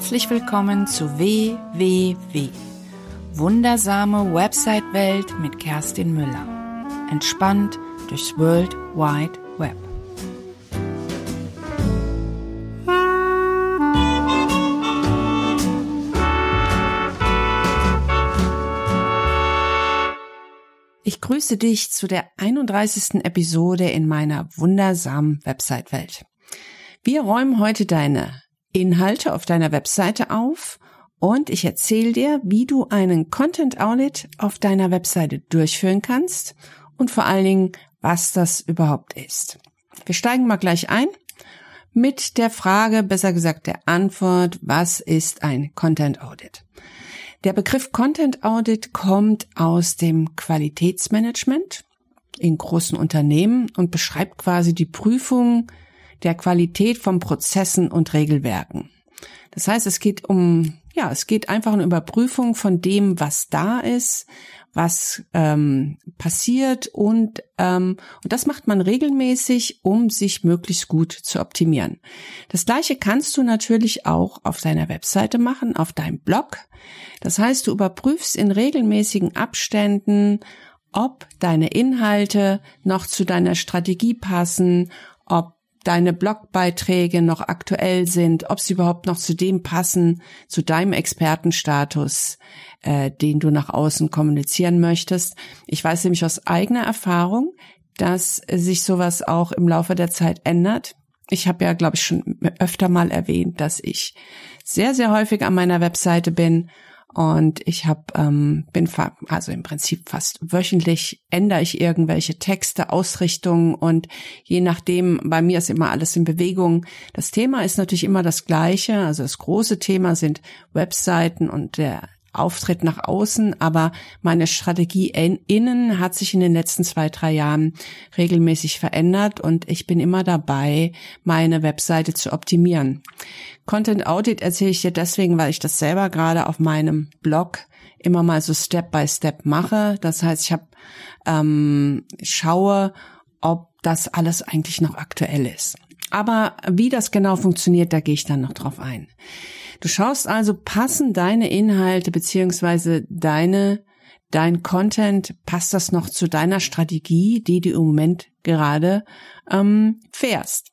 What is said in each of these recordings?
Herzlich willkommen zu WWW. Wundersame Website-Welt mit Kerstin Müller. Entspannt durchs World Wide Web. Ich grüße dich zu der 31. Episode in meiner wundersamen Website-Welt. Wir räumen heute deine Inhalte auf deiner Webseite auf und ich erzähle dir, wie du einen Content Audit auf deiner Webseite durchführen kannst und vor allen Dingen, was das überhaupt ist. Wir steigen mal gleich ein mit der Frage, besser gesagt der Antwort, was ist ein Content Audit? Der Begriff Content Audit kommt aus dem Qualitätsmanagement in großen Unternehmen und beschreibt quasi die Prüfung der Qualität von Prozessen und Regelwerken. Das heißt, es geht um, ja, es geht einfach eine Überprüfung von dem, was da ist, was ähm, passiert und ähm, und das macht man regelmäßig, um sich möglichst gut zu optimieren. Das gleiche kannst du natürlich auch auf deiner Webseite machen, auf deinem Blog. Das heißt, du überprüfst in regelmäßigen Abständen, ob deine Inhalte noch zu deiner Strategie passen, ob deine Blogbeiträge noch aktuell sind, ob sie überhaupt noch zu dem passen, zu deinem Expertenstatus, äh, den du nach außen kommunizieren möchtest. Ich weiß nämlich aus eigener Erfahrung, dass sich sowas auch im Laufe der Zeit ändert. Ich habe ja, glaube ich, schon öfter mal erwähnt, dass ich sehr, sehr häufig an meiner Webseite bin und ich habe ähm, bin also im Prinzip fast wöchentlich ändere ich irgendwelche Texte, Ausrichtungen und je nachdem, bei mir ist immer alles in Bewegung. Das Thema ist natürlich immer das gleiche. Also das große Thema sind Webseiten und der Auftritt nach außen, aber meine Strategie innen hat sich in den letzten zwei, drei Jahren regelmäßig verändert und ich bin immer dabei, meine Webseite zu optimieren. Content Audit erzähle ich dir deswegen, weil ich das selber gerade auf meinem Blog immer mal so Step by Step mache. Das heißt, ich habe ähm, schaue, ob das alles eigentlich noch aktuell ist. Aber wie das genau funktioniert, da gehe ich dann noch drauf ein. Du schaust also, passen deine Inhalte beziehungsweise deine dein Content, passt das noch zu deiner Strategie, die du im Moment gerade ähm, fährst?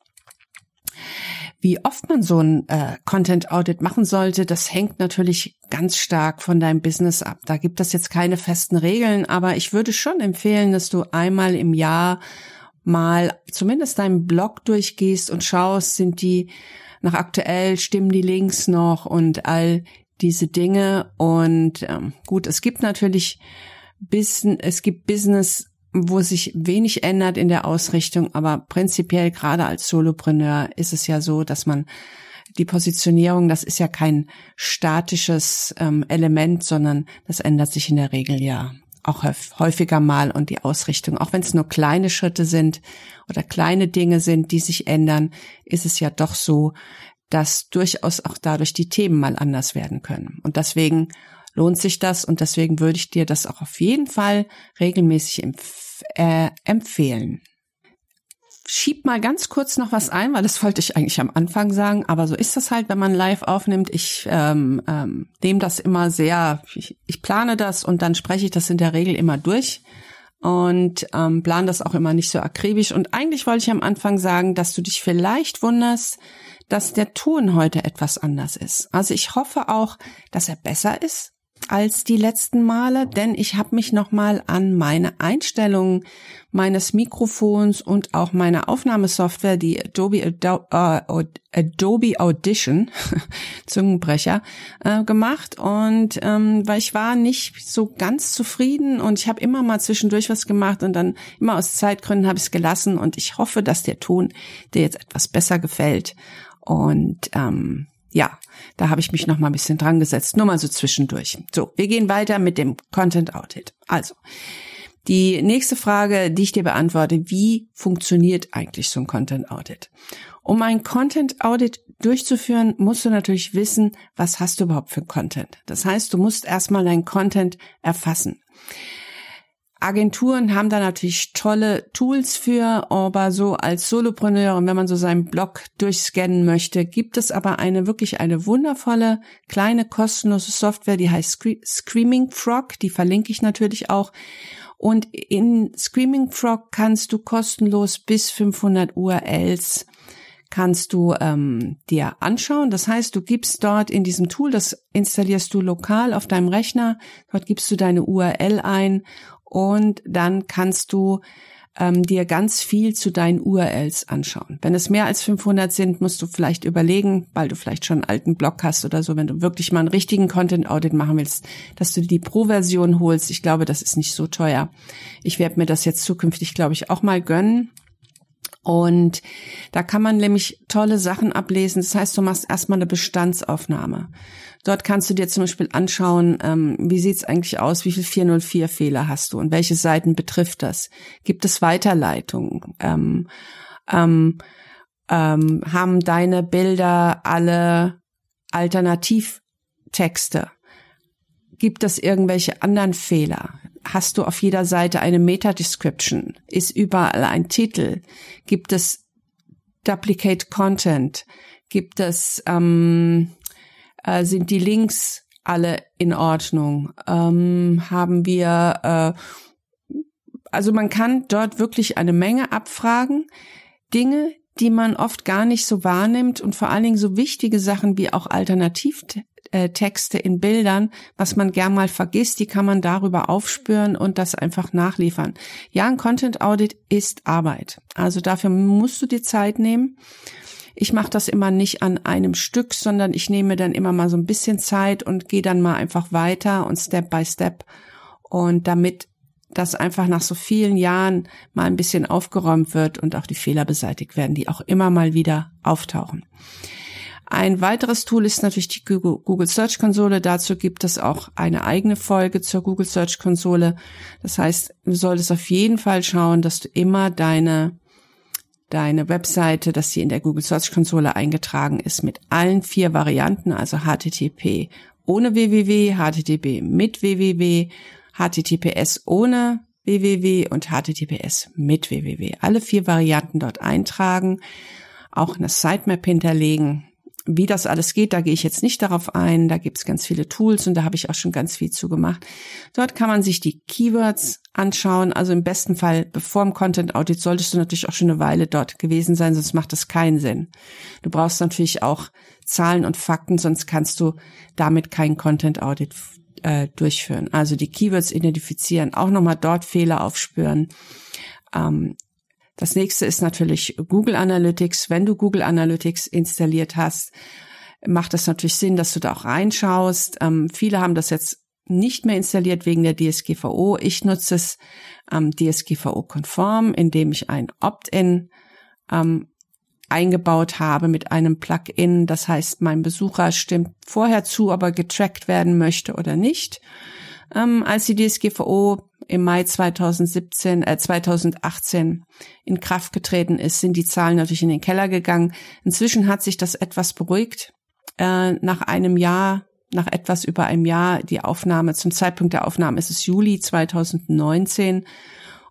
Wie oft man so ein äh, Content Audit machen sollte, das hängt natürlich ganz stark von deinem Business ab. Da gibt es jetzt keine festen Regeln, aber ich würde schon empfehlen, dass du einmal im Jahr mal zumindest deinen Blog durchgehst und schaust, sind die nach aktuell stimmen die Links noch und all diese Dinge. Und ähm, gut, es gibt natürlich Business, es gibt Business, wo sich wenig ändert in der Ausrichtung, aber prinzipiell gerade als Solopreneur ist es ja so, dass man die Positionierung, das ist ja kein statisches ähm, Element, sondern das ändert sich in der Regel ja auch häufiger mal und die Ausrichtung. Auch wenn es nur kleine Schritte sind oder kleine Dinge sind, die sich ändern, ist es ja doch so, dass durchaus auch dadurch die Themen mal anders werden können. Und deswegen lohnt sich das und deswegen würde ich dir das auch auf jeden Fall regelmäßig empf äh, empfehlen schieb mal ganz kurz noch was ein, weil das wollte ich eigentlich am Anfang sagen, aber so ist das halt, wenn man live aufnimmt. Ich ähm, ähm, nehme das immer sehr, ich, ich plane das und dann spreche ich das in der Regel immer durch und ähm, plan das auch immer nicht so akribisch. Und eigentlich wollte ich am Anfang sagen, dass du dich vielleicht wunderst, dass der Ton heute etwas anders ist. Also ich hoffe auch, dass er besser ist als die letzten Male, denn ich habe mich nochmal an meine Einstellungen meines Mikrofons und auch meiner Aufnahmesoftware, die Adobe, uh, Adobe Audition, Zungenbrecher, äh, gemacht. Und ähm, weil ich war nicht so ganz zufrieden und ich habe immer mal zwischendurch was gemacht und dann immer aus Zeitgründen habe ich es gelassen und ich hoffe, dass der Ton dir jetzt etwas besser gefällt. Und ähm, ja, da habe ich mich noch mal ein bisschen dran gesetzt, nur mal so zwischendurch. So, wir gehen weiter mit dem Content Audit. Also, die nächste Frage, die ich dir beantworte, wie funktioniert eigentlich so ein Content Audit? Um ein Content Audit durchzuführen, musst du natürlich wissen, was hast du überhaupt für Content. Das heißt, du musst erstmal deinen Content erfassen. Agenturen haben da natürlich tolle Tools für, aber so als Solopreneur und wenn man so seinen Blog durchscannen möchte, gibt es aber eine wirklich eine wundervolle kleine kostenlose Software, die heißt Screaming Frog, die verlinke ich natürlich auch. Und in Screaming Frog kannst du kostenlos bis 500 URLs kannst du ähm, dir anschauen. Das heißt, du gibst dort in diesem Tool, das installierst du lokal auf deinem Rechner, dort gibst du deine URL ein und dann kannst du ähm, dir ganz viel zu deinen URLs anschauen. Wenn es mehr als 500 sind, musst du vielleicht überlegen, weil du vielleicht schon einen alten Blog hast oder so, wenn du wirklich mal einen richtigen Content Audit machen willst, dass du die Pro-Version holst. Ich glaube, das ist nicht so teuer. Ich werde mir das jetzt zukünftig, glaube ich, auch mal gönnen. Und da kann man nämlich tolle Sachen ablesen. Das heißt, du machst erstmal eine Bestandsaufnahme. Dort kannst du dir zum Beispiel anschauen, ähm, wie sieht's eigentlich aus, wie viel 404-Fehler hast du und welche Seiten betrifft das? Gibt es Weiterleitungen? Ähm, ähm, ähm, haben deine Bilder alle Alternativtexte? Gibt es irgendwelche anderen Fehler? Hast du auf jeder Seite eine Meta-Description? Ist überall ein Titel? Gibt es Duplicate Content? Gibt es ähm, äh, sind die Links alle in Ordnung? Ähm, haben wir, äh, also man kann dort wirklich eine Menge abfragen. Dinge, die man oft gar nicht so wahrnimmt und vor allen Dingen so wichtige Sachen wie auch Alternativtexte in Bildern, was man gern mal vergisst, die kann man darüber aufspüren und das einfach nachliefern. Ja, ein Content Audit ist Arbeit. Also dafür musst du dir Zeit nehmen. Ich mache das immer nicht an einem Stück, sondern ich nehme dann immer mal so ein bisschen Zeit und gehe dann mal einfach weiter und Step by Step. Und damit das einfach nach so vielen Jahren mal ein bisschen aufgeräumt wird und auch die Fehler beseitigt werden, die auch immer mal wieder auftauchen. Ein weiteres Tool ist natürlich die Google Search Konsole. Dazu gibt es auch eine eigene Folge zur Google Search Konsole. Das heißt, du solltest auf jeden Fall schauen, dass du immer deine deine Webseite, dass sie in der Google Search Konsole eingetragen ist mit allen vier Varianten, also HTTP ohne www, HTTP mit www, HTTPS ohne www und HTTPS mit www. Alle vier Varianten dort eintragen, auch eine Sitemap hinterlegen wie das alles geht, da gehe ich jetzt nicht darauf ein. Da gibt's ganz viele Tools und da habe ich auch schon ganz viel zu gemacht. Dort kann man sich die Keywords anschauen. Also im besten Fall, bevor im Content Audit, solltest du natürlich auch schon eine Weile dort gewesen sein, sonst macht das keinen Sinn. Du brauchst natürlich auch Zahlen und Fakten, sonst kannst du damit kein Content Audit äh, durchführen. Also die Keywords identifizieren, auch nochmal dort Fehler aufspüren. Ähm, das nächste ist natürlich Google Analytics. Wenn du Google Analytics installiert hast, macht es natürlich Sinn, dass du da auch reinschaust. Ähm, viele haben das jetzt nicht mehr installiert wegen der DSGVO. Ich nutze es ähm, DSGVO-konform, indem ich ein Opt-in ähm, eingebaut habe mit einem Plugin. Das heißt, mein Besucher stimmt vorher zu, ob er getrackt werden möchte oder nicht. Ähm, als die DSGVO im Mai 2017, äh, 2018 in Kraft getreten ist, sind die Zahlen natürlich in den Keller gegangen. Inzwischen hat sich das etwas beruhigt. Äh, nach einem Jahr, nach etwas über einem Jahr, die Aufnahme, zum Zeitpunkt der Aufnahme ist es Juli 2019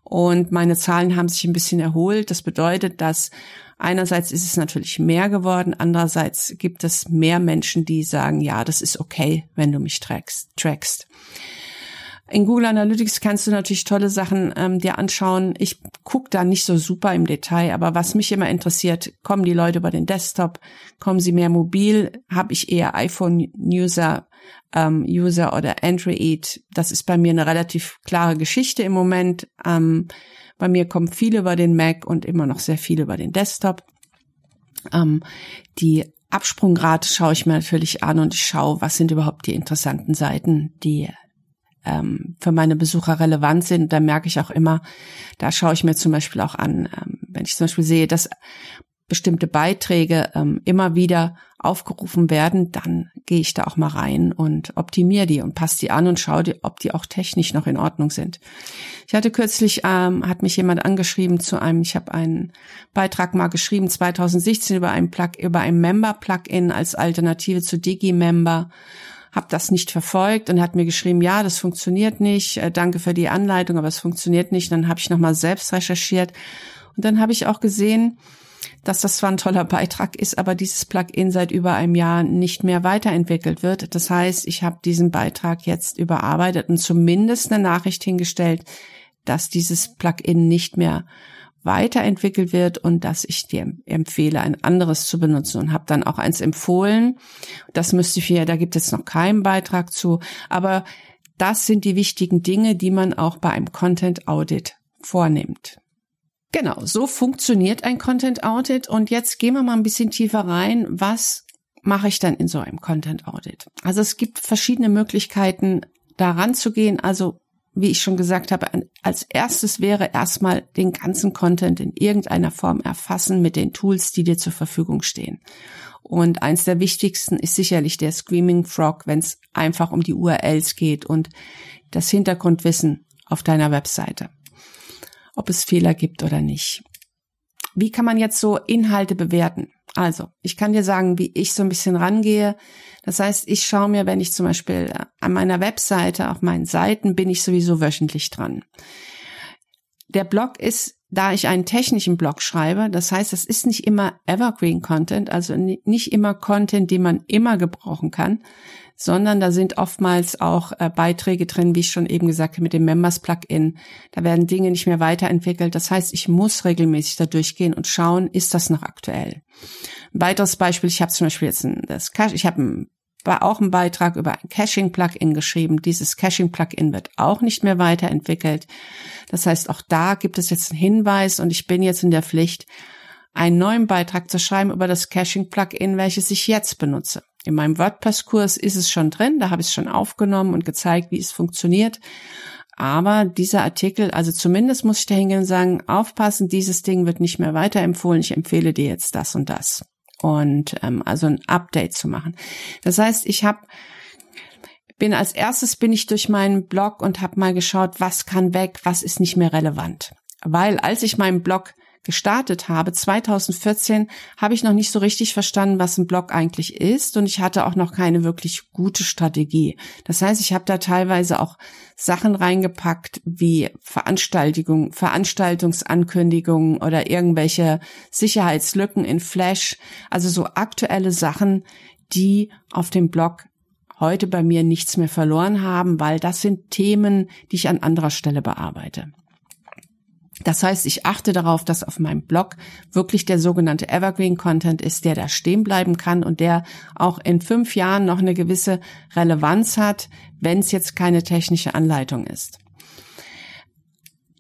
und meine Zahlen haben sich ein bisschen erholt. Das bedeutet, dass einerseits ist es natürlich mehr geworden, andererseits gibt es mehr Menschen, die sagen, ja, das ist okay, wenn du mich trackst. trackst. In Google Analytics kannst du natürlich tolle Sachen ähm, dir anschauen. Ich gucke da nicht so super im Detail, aber was mich immer interessiert, kommen die Leute über den Desktop, kommen sie mehr mobil, habe ich eher iPhone-User ähm, User oder Android. Das ist bei mir eine relativ klare Geschichte im Moment. Ähm, bei mir kommen viele über den Mac und immer noch sehr viele über den Desktop. Ähm, die Absprungrate schaue ich mir natürlich an und ich schaue, was sind überhaupt die interessanten Seiten, die ähm, für meine Besucher relevant sind. Da merke ich auch immer, da schaue ich mir zum Beispiel auch an, ähm, wenn ich zum Beispiel sehe, dass bestimmte Beiträge ähm, immer wieder aufgerufen werden, dann gehe ich da auch mal rein und optimiere die und passe die an und schaue, die, ob die auch technisch noch in Ordnung sind. Ich hatte kürzlich, ähm, hat mich jemand angeschrieben zu einem, ich habe einen Beitrag mal geschrieben, 2016 über ein Plug, über ein Member-Plugin als Alternative zu Digi-Member habe das nicht verfolgt und hat mir geschrieben, ja, das funktioniert nicht, äh, danke für die Anleitung, aber es funktioniert nicht. Dann habe ich nochmal selbst recherchiert und dann habe ich auch gesehen, dass das zwar ein toller Beitrag ist, aber dieses Plugin seit über einem Jahr nicht mehr weiterentwickelt wird. Das heißt, ich habe diesen Beitrag jetzt überarbeitet und zumindest eine Nachricht hingestellt, dass dieses Plugin nicht mehr weiterentwickelt wird und dass ich dir empfehle, ein anderes zu benutzen und habe dann auch eins empfohlen. Das müsste ich hier, da gibt es noch keinen Beitrag zu, aber das sind die wichtigen Dinge, die man auch bei einem Content Audit vornimmt. Genau, so funktioniert ein Content Audit und jetzt gehen wir mal ein bisschen tiefer rein, was mache ich dann in so einem Content Audit? Also es gibt verschiedene Möglichkeiten, daran zu gehen. Also wie ich schon gesagt habe, als erstes wäre erstmal den ganzen Content in irgendeiner Form erfassen mit den Tools, die dir zur Verfügung stehen. Und eins der wichtigsten ist sicherlich der Screaming Frog, wenn es einfach um die URLs geht und das Hintergrundwissen auf deiner Webseite. Ob es Fehler gibt oder nicht. Wie kann man jetzt so Inhalte bewerten? Also, ich kann dir sagen, wie ich so ein bisschen rangehe. Das heißt, ich schaue mir, wenn ich zum Beispiel äh, an meiner Webseite, auf meinen Seiten, bin ich sowieso wöchentlich dran. Der Blog ist, da ich einen technischen Blog schreibe, das heißt, es ist nicht immer Evergreen Content, also nicht immer Content, den man immer gebrauchen kann, sondern da sind oftmals auch äh, Beiträge drin, wie ich schon eben gesagt habe, mit dem Members Plugin. Da werden Dinge nicht mehr weiterentwickelt. Das heißt, ich muss regelmäßig da durchgehen und schauen, ist das noch aktuell. Ein weiteres Beispiel, ich habe zum Beispiel jetzt ein, das ich habe ein war auch ein Beitrag über ein Caching-Plugin geschrieben. Dieses Caching-Plugin wird auch nicht mehr weiterentwickelt. Das heißt, auch da gibt es jetzt einen Hinweis und ich bin jetzt in der Pflicht, einen neuen Beitrag zu schreiben über das Caching-Plugin, welches ich jetzt benutze. In meinem WordPress-Kurs ist es schon drin, da habe ich es schon aufgenommen und gezeigt, wie es funktioniert. Aber dieser Artikel, also zumindest muss ich da hingehen und sagen, aufpassen, dieses Ding wird nicht mehr weiterempfohlen, ich empfehle dir jetzt das und das. Und ähm, also ein Update zu machen. Das heißt, ich habe bin als erstes bin ich durch meinen Blog und habe mal geschaut, was kann weg, was ist nicht mehr relevant. Weil als ich meinen Blog gestartet habe, 2014, habe ich noch nicht so richtig verstanden, was ein Blog eigentlich ist und ich hatte auch noch keine wirklich gute Strategie. Das heißt, ich habe da teilweise auch Sachen reingepackt wie Veranstaltungen, Veranstaltungsankündigungen oder irgendwelche Sicherheitslücken in Flash, also so aktuelle Sachen, die auf dem Blog heute bei mir nichts mehr verloren haben, weil das sind Themen, die ich an anderer Stelle bearbeite. Das heißt, ich achte darauf, dass auf meinem Blog wirklich der sogenannte Evergreen Content ist, der da stehen bleiben kann und der auch in fünf Jahren noch eine gewisse Relevanz hat, wenn es jetzt keine technische Anleitung ist.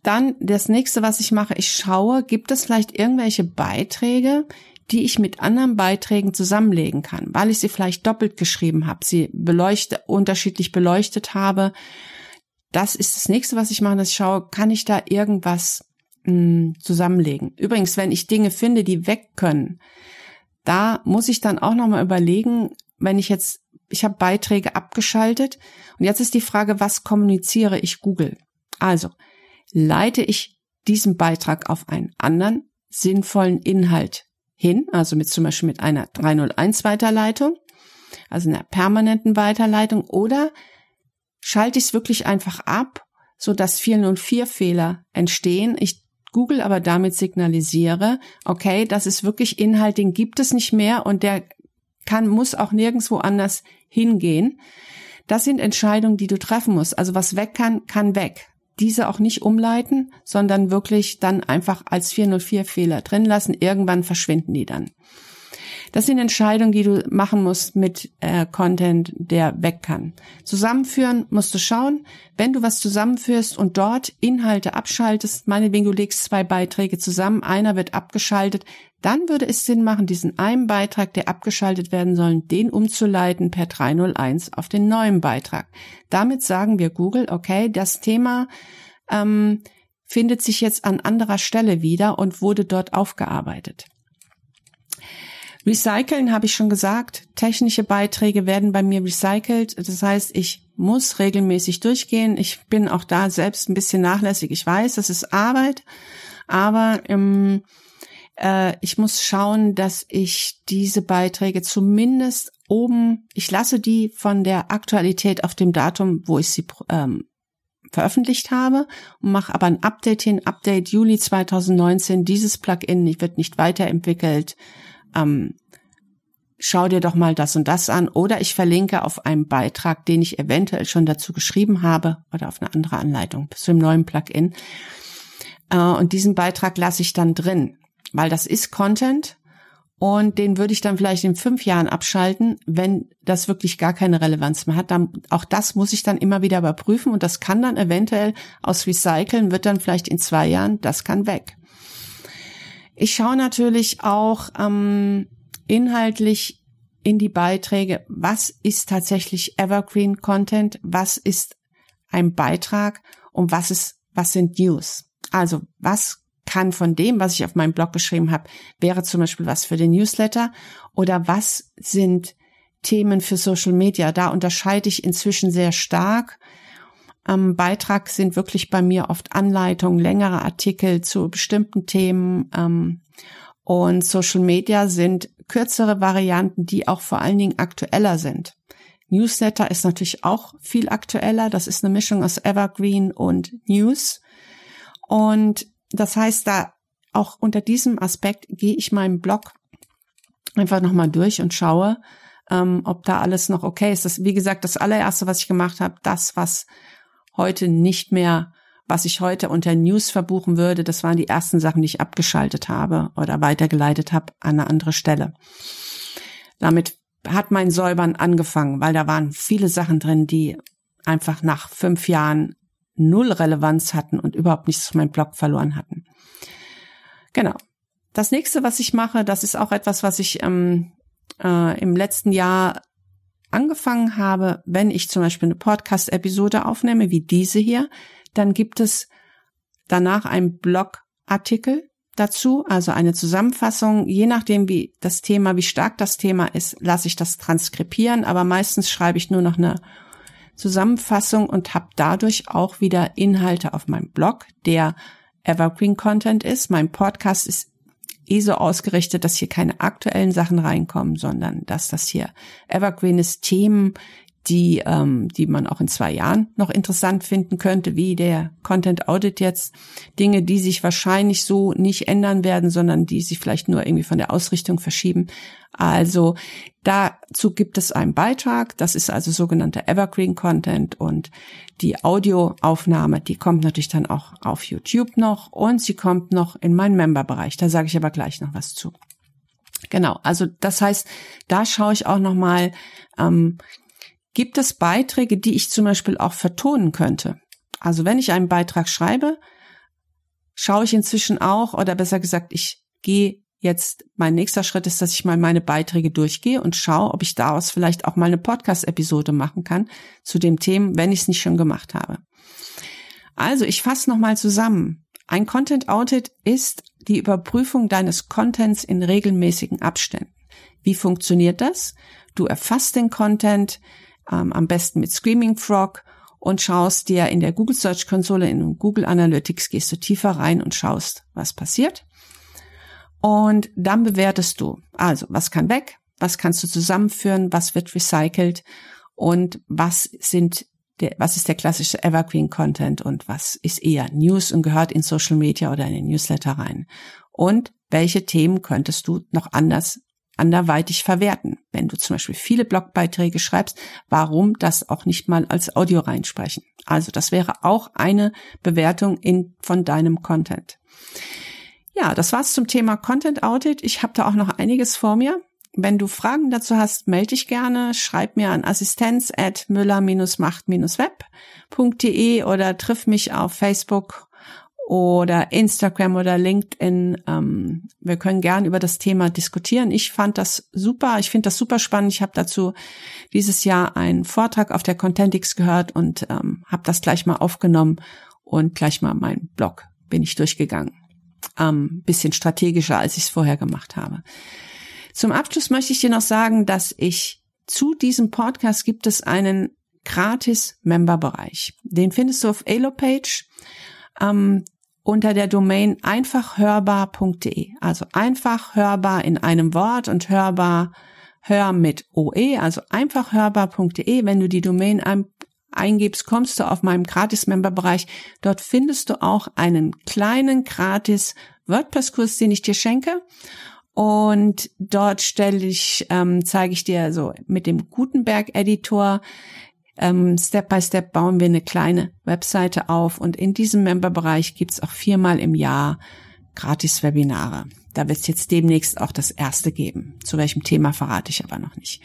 Dann das nächste, was ich mache, ich schaue, gibt es vielleicht irgendwelche Beiträge, die ich mit anderen Beiträgen zusammenlegen kann, weil ich sie vielleicht doppelt geschrieben habe, sie beleuchtet, unterschiedlich beleuchtet habe. Das ist das nächste, was ich mache, dass ich schaue, kann ich da irgendwas mh, zusammenlegen. Übrigens, wenn ich Dinge finde, die weg können, da muss ich dann auch nochmal überlegen, wenn ich jetzt, ich habe Beiträge abgeschaltet und jetzt ist die Frage, was kommuniziere ich Google? Also, leite ich diesen Beitrag auf einen anderen sinnvollen Inhalt hin, also mit zum Beispiel mit einer 301 Weiterleitung, also einer permanenten Weiterleitung, oder schalte ich es wirklich einfach ab, so dass 404 Fehler entstehen. Ich Google aber damit signalisiere, okay, das ist wirklich Inhalt, den gibt es nicht mehr und der kann, muss auch nirgendwo anders hingehen. Das sind Entscheidungen, die du treffen musst. Also was weg kann, kann weg. Diese auch nicht umleiten, sondern wirklich dann einfach als 404 Fehler drin lassen. Irgendwann verschwinden die dann. Das sind Entscheidungen, die du machen musst mit äh, Content, der weg kann. Zusammenführen musst du schauen, wenn du was zusammenführst und dort Inhalte abschaltest, meinetwegen du legst zwei Beiträge zusammen, einer wird abgeschaltet, dann würde es Sinn machen, diesen einen Beitrag, der abgeschaltet werden soll, den umzuleiten per 301 auf den neuen Beitrag. Damit sagen wir Google, okay, das Thema ähm, findet sich jetzt an anderer Stelle wieder und wurde dort aufgearbeitet. Recyceln habe ich schon gesagt. Technische Beiträge werden bei mir recycelt. Das heißt, ich muss regelmäßig durchgehen. Ich bin auch da selbst ein bisschen nachlässig. Ich weiß, das ist Arbeit, aber ähm, äh, ich muss schauen, dass ich diese Beiträge zumindest oben, ich lasse die von der Aktualität auf dem Datum, wo ich sie ähm, veröffentlicht habe und mache aber ein Update hin, Update Juli 2019, dieses Plugin wird nicht weiterentwickelt. Ähm, schau dir doch mal das und das an oder ich verlinke auf einen Beitrag, den ich eventuell schon dazu geschrieben habe oder auf eine andere Anleitung zu dem neuen Plugin. Äh, und diesen Beitrag lasse ich dann drin, weil das ist Content und den würde ich dann vielleicht in fünf Jahren abschalten, wenn das wirklich gar keine Relevanz mehr hat. Dann, auch das muss ich dann immer wieder überprüfen und das kann dann eventuell aus Recyceln, wird dann vielleicht in zwei Jahren, das kann weg. Ich schaue natürlich auch ähm, inhaltlich in die Beiträge, was ist tatsächlich Evergreen Content, was ist ein Beitrag und was ist, was sind News. Also was kann von dem, was ich auf meinem Blog geschrieben habe, wäre zum Beispiel was für den Newsletter oder was sind Themen für Social Media. Da unterscheide ich inzwischen sehr stark. Am Beitrag sind wirklich bei mir oft Anleitungen, längere Artikel zu bestimmten Themen. Ähm, und Social Media sind kürzere Varianten, die auch vor allen Dingen aktueller sind. Newsletter ist natürlich auch viel aktueller. Das ist eine Mischung aus Evergreen und News. Und das heißt, da auch unter diesem Aspekt gehe ich meinen Blog einfach nochmal durch und schaue, ähm, ob da alles noch okay ist. Das, wie gesagt, das allererste, was ich gemacht habe, das, was heute nicht mehr, was ich heute unter News verbuchen würde, das waren die ersten Sachen, die ich abgeschaltet habe oder weitergeleitet habe an eine andere Stelle. Damit hat mein Säubern angefangen, weil da waren viele Sachen drin, die einfach nach fünf Jahren null Relevanz hatten und überhaupt nichts zu meinem Blog verloren hatten. Genau. Das nächste, was ich mache, das ist auch etwas, was ich ähm, äh, im letzten Jahr angefangen habe. Wenn ich zum Beispiel eine Podcast-Episode aufnehme, wie diese hier, dann gibt es danach einen Blogartikel dazu, also eine Zusammenfassung. Je nachdem, wie das Thema, wie stark das Thema ist, lasse ich das transkribieren, aber meistens schreibe ich nur noch eine Zusammenfassung und habe dadurch auch wieder Inhalte auf meinem Blog, der Evergreen Content ist. Mein Podcast ist eh so ausgerichtet, dass hier keine aktuellen Sachen reinkommen, sondern dass das hier Evergreen ist, Themen, die, ähm, die man auch in zwei Jahren noch interessant finden könnte, wie der Content Audit jetzt. Dinge, die sich wahrscheinlich so nicht ändern werden, sondern die sich vielleicht nur irgendwie von der Ausrichtung verschieben. Also dazu gibt es einen Beitrag. Das ist also sogenannter Evergreen Content und die Audioaufnahme, die kommt natürlich dann auch auf YouTube noch und sie kommt noch in meinen Member-Bereich. Da sage ich aber gleich noch was zu. Genau, also das heißt, da schaue ich auch noch mal, ähm, Gibt es Beiträge, die ich zum Beispiel auch vertonen könnte? Also wenn ich einen Beitrag schreibe, schaue ich inzwischen auch, oder besser gesagt, ich gehe jetzt, mein nächster Schritt ist, dass ich mal meine Beiträge durchgehe und schaue, ob ich daraus vielleicht auch mal eine Podcast-Episode machen kann zu dem Thema, wenn ich es nicht schon gemacht habe. Also ich fasse nochmal zusammen. Ein Content Audit ist die Überprüfung deines Contents in regelmäßigen Abständen. Wie funktioniert das? Du erfasst den Content, ähm, am besten mit Screaming Frog und schaust dir in der Google Search Konsole in Google Analytics gehst du tiefer rein und schaust, was passiert. Und dann bewertest du, also was kann weg, was kannst du zusammenführen, was wird recycelt? Und was sind der, was ist der klassische Evergreen Content? Und was ist eher News und gehört in Social Media oder in den Newsletter rein. Und welche Themen könntest du noch anders anderweitig verwerten. Wenn du zum Beispiel viele Blogbeiträge schreibst, warum das auch nicht mal als Audio reinsprechen? Also das wäre auch eine Bewertung in, von deinem Content. Ja, das war's zum Thema Content Audit. Ich habe da auch noch einiges vor mir. Wenn du Fragen dazu hast, melde dich gerne, schreib mir an assistenz at müller-macht-web.de oder triff mich auf Facebook oder Instagram oder LinkedIn. Ähm, wir können gern über das Thema diskutieren. Ich fand das super. Ich finde das super spannend. Ich habe dazu dieses Jahr einen Vortrag auf der Contentix gehört und ähm, habe das gleich mal aufgenommen und gleich mal meinen Blog bin ich durchgegangen. Ähm, bisschen strategischer, als ich es vorher gemacht habe. Zum Abschluss möchte ich dir noch sagen, dass ich zu diesem Podcast gibt es einen gratis Member-Bereich. Den findest du auf Elopage. Ähm, unter der Domain einfachhörbar.de. Also einfach hörbar in einem Wort und hörbar hör mit OE, also einfachhörbar.de. Wenn du die Domain ein, eingibst, kommst du auf meinem Gratis-Member-Bereich. Dort findest du auch einen kleinen gratis WordPress-Kurs, den ich dir schenke. Und dort stelle ich, ähm, zeige ich dir so mit dem Gutenberg-Editor ähm, Step by Step bauen wir eine kleine Webseite auf und in diesem Member-Bereich gibt's auch viermal im Jahr gratis Webinare. Da wird es jetzt demnächst auch das erste geben. Zu welchem Thema verrate ich aber noch nicht.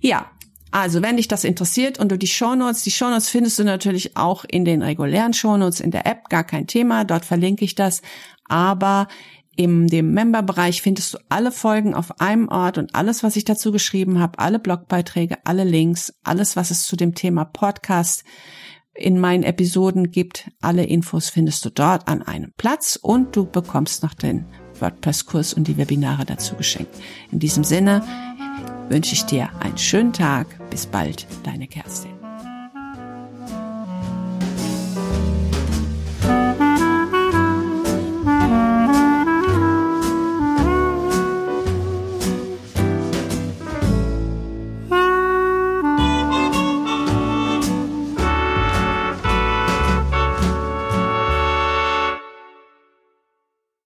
Ja, also wenn dich das interessiert und du die Shownotes, die Shownotes findest du natürlich auch in den regulären Shownotes in der App, gar kein Thema, dort verlinke ich das. Aber in dem Member-Bereich findest du alle Folgen auf einem Ort und alles, was ich dazu geschrieben habe, alle Blogbeiträge, alle Links, alles, was es zu dem Thema Podcast in meinen Episoden gibt, alle Infos findest du dort an einem Platz und du bekommst noch den WordPress-Kurs und die Webinare dazu geschenkt. In diesem Sinne wünsche ich dir einen schönen Tag. Bis bald, deine Kerstin.